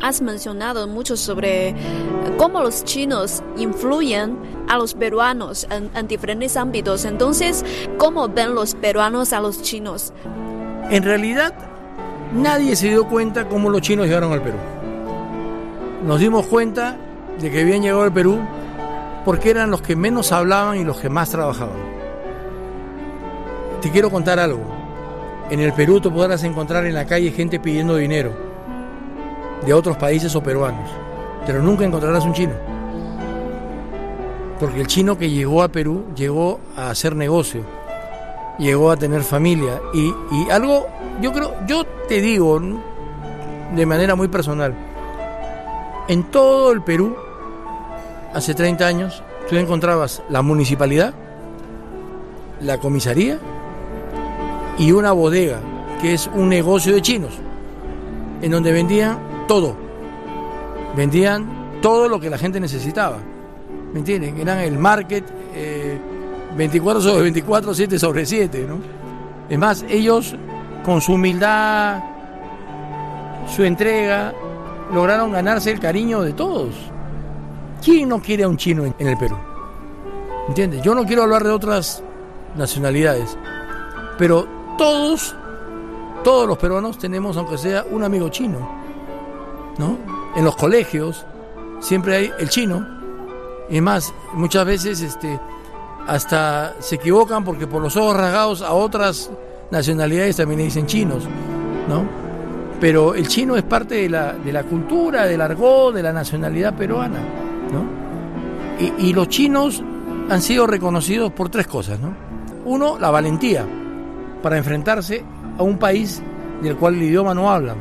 has mencionado mucho sobre cómo los chinos influyen a los peruanos en, en diferentes ámbitos. Entonces, ¿cómo ven los peruanos a los chinos? En realidad, nadie se dio cuenta cómo los chinos llegaron al Perú. Nos dimos cuenta de que habían llegado al Perú porque eran los que menos hablaban y los que más trabajaban. Te quiero contar algo. En el Perú tú podrás encontrar en la calle gente pidiendo dinero de otros países o peruanos, pero nunca encontrarás un chino. Porque el chino que llegó a Perú llegó a hacer negocio, llegó a tener familia y, y algo, yo creo, yo te digo de manera muy personal, en todo el Perú, hace 30 años, tú encontrabas la municipalidad, la comisaría y una bodega, que es un negocio de chinos, en donde vendían todo. Vendían todo lo que la gente necesitaba. ¿Me entienden? Eran el market 24 eh, sobre 24, 7 sobre 7, ¿no? Es más, ellos con su humildad, su entrega, lograron ganarse el cariño de todos. ¿Quién no quiere a un chino en, el Perú? ¿Entiendes? Yo no quiero hablar de otras nacionalidades, pero todos, todos los peruanos tenemos, aunque sea un amigo chino, ¿no? En los colegios siempre hay el chino, y más, muchas veces este, hasta se equivocan porque por los ojos rasgados a otras nacionalidades también le dicen chinos, ¿no? pero el chino es parte de la, de la cultura, del argot, de la nacionalidad peruana, ¿no? Y, los chinos han sido reconocidos por tres cosas, ¿no? Uno, la valentía para enfrentarse a un país del cual el idioma no hablan.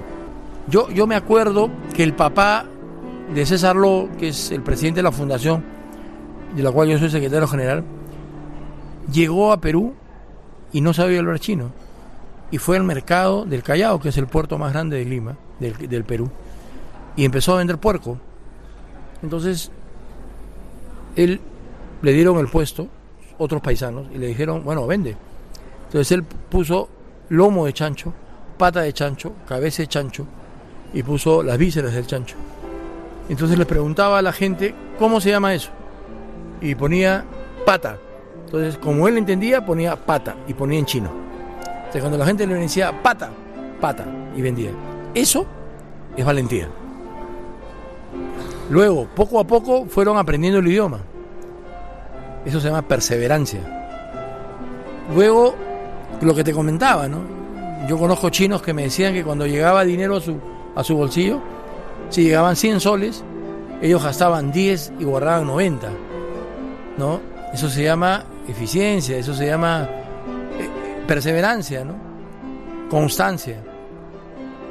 Yo, yo me acuerdo que el papá de César Ló, que es el presidente de la fundación, de la cual yo soy secretario general, llegó a Perú y no sabía hablar chino y fue al mercado del Callao, que es el puerto más grande de Lima, del, Perú, y empezó a vender puerco. Entonces, él le dieron el puesto, otros paisanos, y le dijeron, bueno, vende. Entonces él puso lomo de chancho, pata de chancho, cabeza de chancho, y puso las vísceras del chancho. Entonces le preguntaba a la gente, ¿cómo se llama eso? Y ponía pata. Entonces, como él entendía, ponía pata y ponía en chino cuando la gente le decía pata, pata, y vendía. Eso es valentía. Luego, poco a poco, fueron aprendiendo el idioma. Eso se llama perseverancia. Luego, lo que te comentaba, ¿no? Yo conozco chinos que me decían que cuando llegaba dinero a su, a su bolsillo, si llegaban 100 soles, ellos gastaban 10 y guardaban 90. ¿No? Eso se llama eficiencia, eso se llama perseverancia, ¿no? Constancia.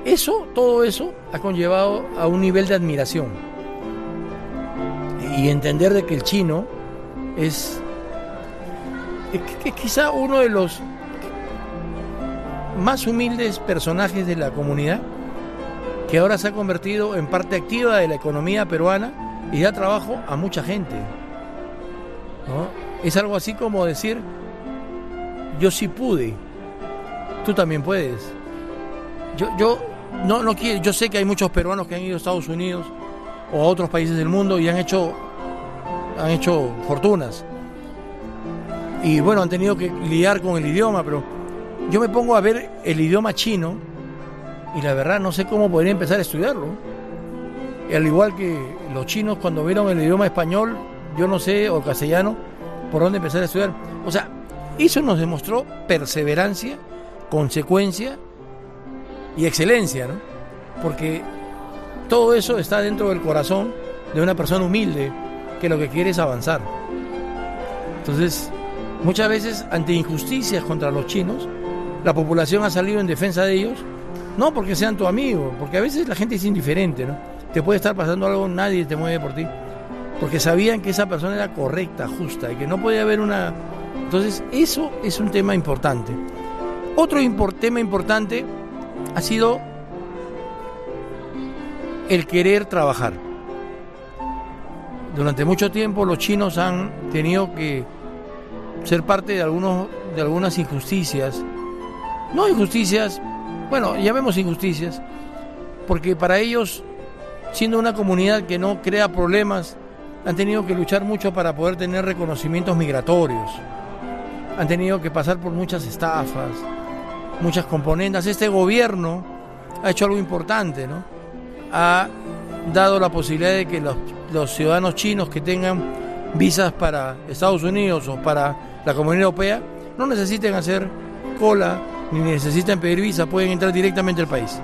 Eso, todo eso ha conllevado a un nivel de admiración. Y entender de que el chino es, quizá uno de los más humildes personajes de la comunidad, que ahora se ha convertido en parte activa de la economía peruana y da trabajo a mucha gente. Es algo así como decir, yo sí pude, tú también puedes. Yo, yo no, no quiero, yo sé que hay muchos peruanos que han ido a Estados Unidos o a otros países del mundo y han hecho, han hecho fortunas. Y bueno, han tenido que lidiar con el idioma, pero yo me pongo a ver el idioma chino y la verdad no sé cómo podría empezar a estudiarlo. Al igual que los chinos cuando vieron el idioma español, yo no sé, o castellano, por dónde empezar a estudiar. O sea, eso nos demostró perseverancia, consecuencia y excelencia, ¿no? Porque todo eso está dentro del corazón de una persona humilde que lo que quiere es avanzar. Entonces, muchas veces ante injusticias contra los chinos, la población ha salido en defensa de ellos, no porque sean tu amigo, porque a veces la gente es indiferente, ¿no? Te puede estar pasando algo, nadie te mueve por ti, porque sabían que esa persona era correcta, justa, y que no podía haber una entonces, eso es un tema importante. Otro tema importante ha sido el querer trabajar. Durante mucho tiempo los chinos han tenido que ser parte de, algunos, de algunas injusticias. No injusticias, bueno, llamemos injusticias, porque para ellos siendo una comunidad que no crea problemas, han tenido que luchar mucho para poder tener reconocimientos migratorios. Han tenido que pasar por muchas estafas, muchas componentes. Este gobierno ha hecho algo importante, ¿no? Ha dado la posibilidad de que los, los ciudadanos chinos que tengan visas para Estados Unidos o para la Comunidad Europea no necesiten hacer cola ni necesiten pedir visa, pueden entrar directamente al país.